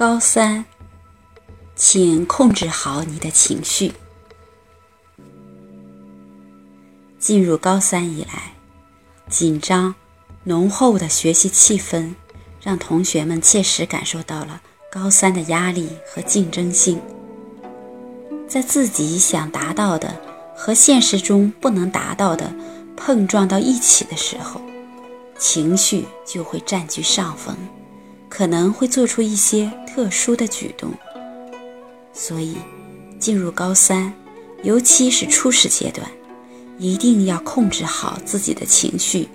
高三，请控制好你的情绪。进入高三以来，紧张、浓厚的学习气氛，让同学们切实感受到了高三的压力和竞争性。在自己想达到的和现实中不能达到的碰撞到一起的时候，情绪就会占据上风。可能会做出一些特殊的举动，所以进入高三，尤其是初始阶段，一定要控制好自己的情绪，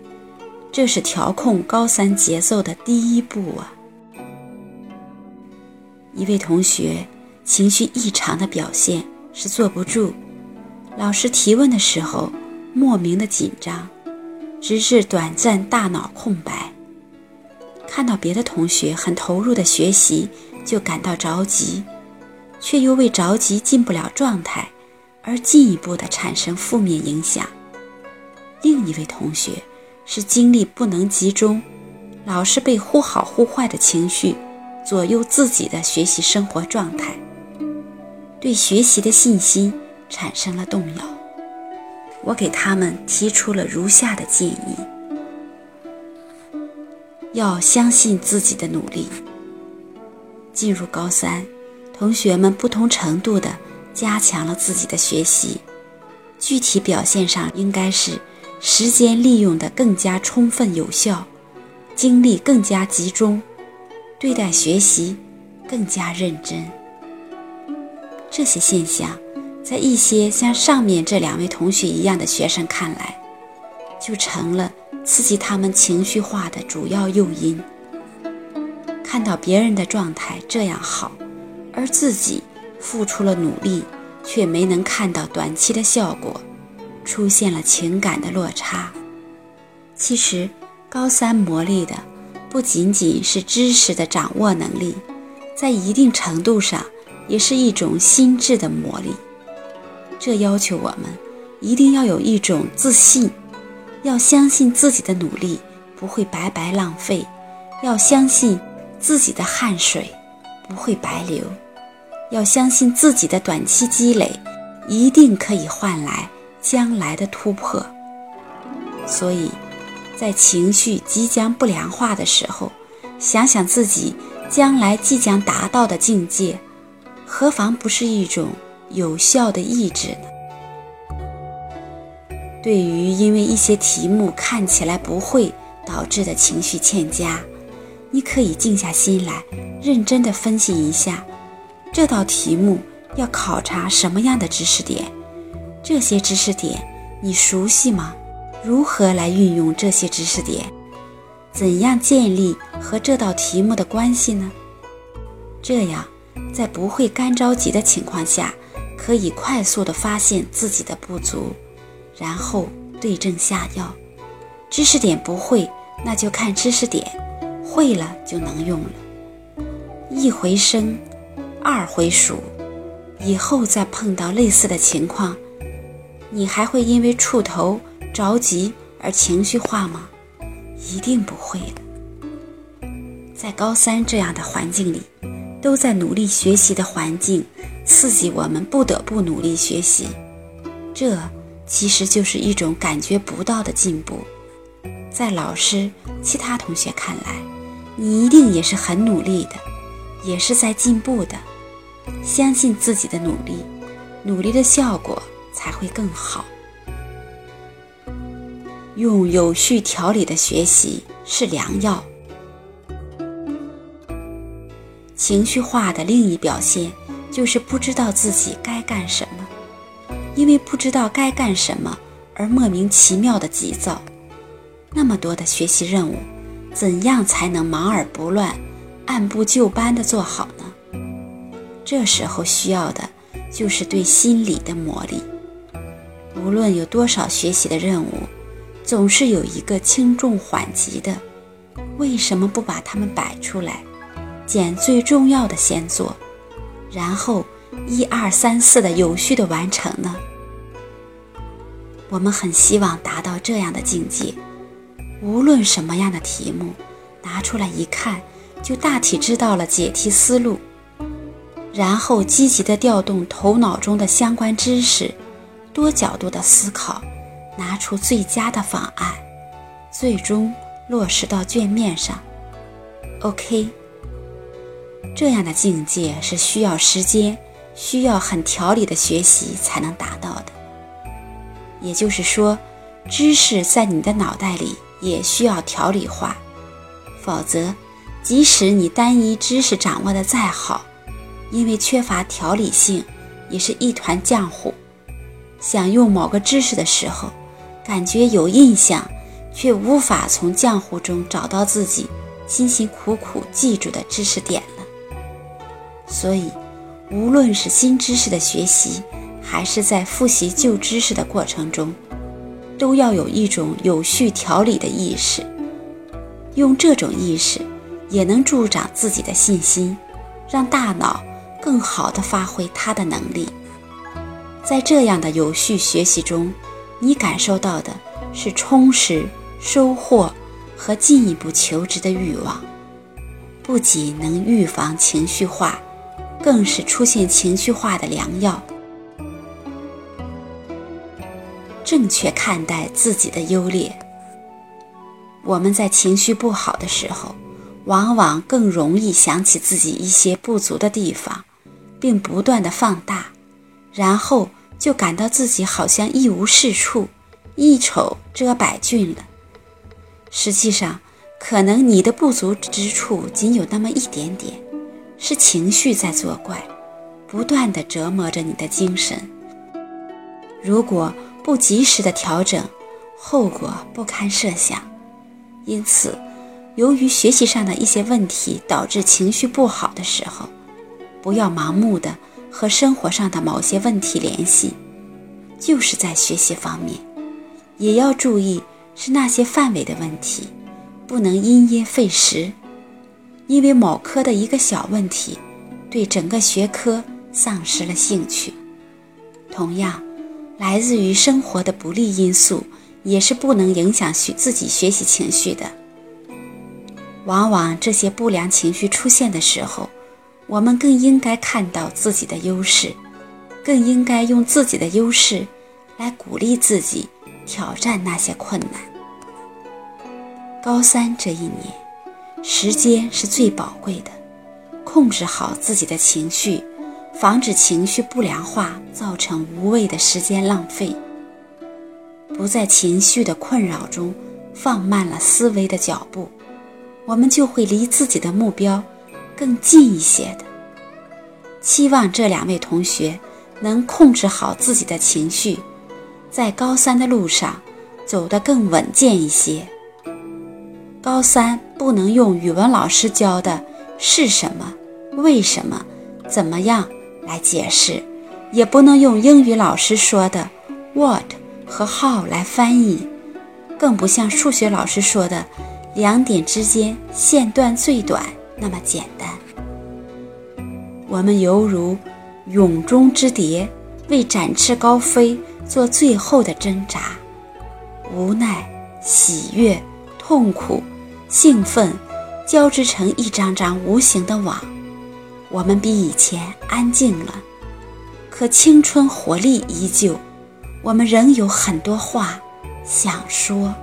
这是调控高三节奏的第一步啊！一位同学情绪异常的表现是坐不住，老师提问的时候莫名的紧张，直至短暂大脑空白。看到别的同学很投入的学习，就感到着急，却又为着急进不了状态，而进一步的产生负面影响。另一位同学是精力不能集中，老是被忽好忽坏的情绪左右自己的学习生活状态，对学习的信心产生了动摇。我给他们提出了如下的建议。要相信自己的努力。进入高三，同学们不同程度的加强了自己的学习，具体表现上应该是时间利用的更加充分有效，精力更加集中，对待学习更加认真。这些现象，在一些像上面这两位同学一样的学生看来，就成了。刺激他们情绪化的主要诱因。看到别人的状态这样好，而自己付出了努力，却没能看到短期的效果，出现了情感的落差。其实，高三磨砺的不仅仅是知识的掌握能力，在一定程度上也是一种心智的磨砺。这要求我们一定要有一种自信。要相信自己的努力不会白白浪费，要相信自己的汗水不会白流，要相信自己的短期积累一定可以换来将来的突破。所以，在情绪即将不良化的时候，想想自己将来即将达到的境界，何妨不是一种有效的抑制呢？对于因为一些题目看起来不会导致的情绪欠佳，你可以静下心来，认真的分析一下这道题目要考察什么样的知识点，这些知识点你熟悉吗？如何来运用这些知识点？怎样建立和这道题目的关系呢？这样，在不会干着急的情况下，可以快速的发现自己的不足。然后对症下药，知识点不会，那就看知识点；会了就能用了。一回生，二回熟，以后再碰到类似的情况，你还会因为触头着急而情绪化吗？一定不会了。在高三这样的环境里，都在努力学习的环境，刺激我们不得不努力学习，这。其实就是一种感觉不到的进步，在老师、其他同学看来，你一定也是很努力的，也是在进步的。相信自己的努力，努力的效果才会更好。用有序调理的学习是良药。情绪化的另一表现就是不知道自己该干什么。因为不知道该干什么而莫名其妙的急躁，那么多的学习任务，怎样才能忙而不乱、按部就班的做好呢？这时候需要的就是对心理的磨砺。无论有多少学习的任务，总是有一个轻重缓急的，为什么不把它们摆出来，捡最重要的先做，然后？一二三四的有序的完成呢？我们很希望达到这样的境界，无论什么样的题目，拿出来一看就大体知道了解题思路，然后积极的调动头脑中的相关知识，多角度的思考，拿出最佳的方案，最终落实到卷面上。OK，这样的境界是需要时间、需要很条理的学习才能达到的。也就是说，知识在你的脑袋里也需要条理化，否则。即使你单一知识掌握的再好，因为缺乏条理性，也是一团浆糊。想用某个知识的时候，感觉有印象，却无法从浆糊中找到自己辛辛苦苦记住的知识点了。所以，无论是新知识的学习，还是在复习旧知识的过程中，都要有一种有序调理的意识。用这种意识。也能助长自己的信心，让大脑更好地发挥它的能力。在这样的有序学习中，你感受到的是充实、收获和进一步求知的欲望。不仅能预防情绪化，更是出现情绪化的良药。正确看待自己的优劣。我们在情绪不好的时候。往往更容易想起自己一些不足的地方，并不断的放大，然后就感到自己好像一无是处，一丑遮百俊了。实际上，可能你的不足之处仅有那么一点点，是情绪在作怪，不断的折磨着你的精神。如果不及时的调整，后果不堪设想。因此。由于学习上的一些问题导致情绪不好的时候，不要盲目的和生活上的某些问题联系，就是在学习方面，也要注意是那些范围的问题，不能因噎废食，因为某科的一个小问题，对整个学科丧失了兴趣。同样，来自于生活的不利因素，也是不能影响学自己学习情绪的。往往这些不良情绪出现的时候，我们更应该看到自己的优势，更应该用自己的优势来鼓励自己挑战那些困难。高三这一年，时间是最宝贵的，控制好自己的情绪，防止情绪不良化造成无谓的时间浪费，不在情绪的困扰中放慢了思维的脚步。我们就会离自己的目标更近一些的。期望这两位同学能控制好自己的情绪，在高三的路上走得更稳健一些。高三不能用语文老师教的是什么、为什么、怎么样来解释，也不能用英语老师说的 what 和 how 来翻译，更不像数学老师说的。两点之间线段最短，那么简单。我们犹如蛹中之蝶，为展翅高飞做最后的挣扎。无奈、喜悦、痛苦、兴奋交织成一张张无形的网。我们比以前安静了，可青春活力依旧。我们仍有很多话想说。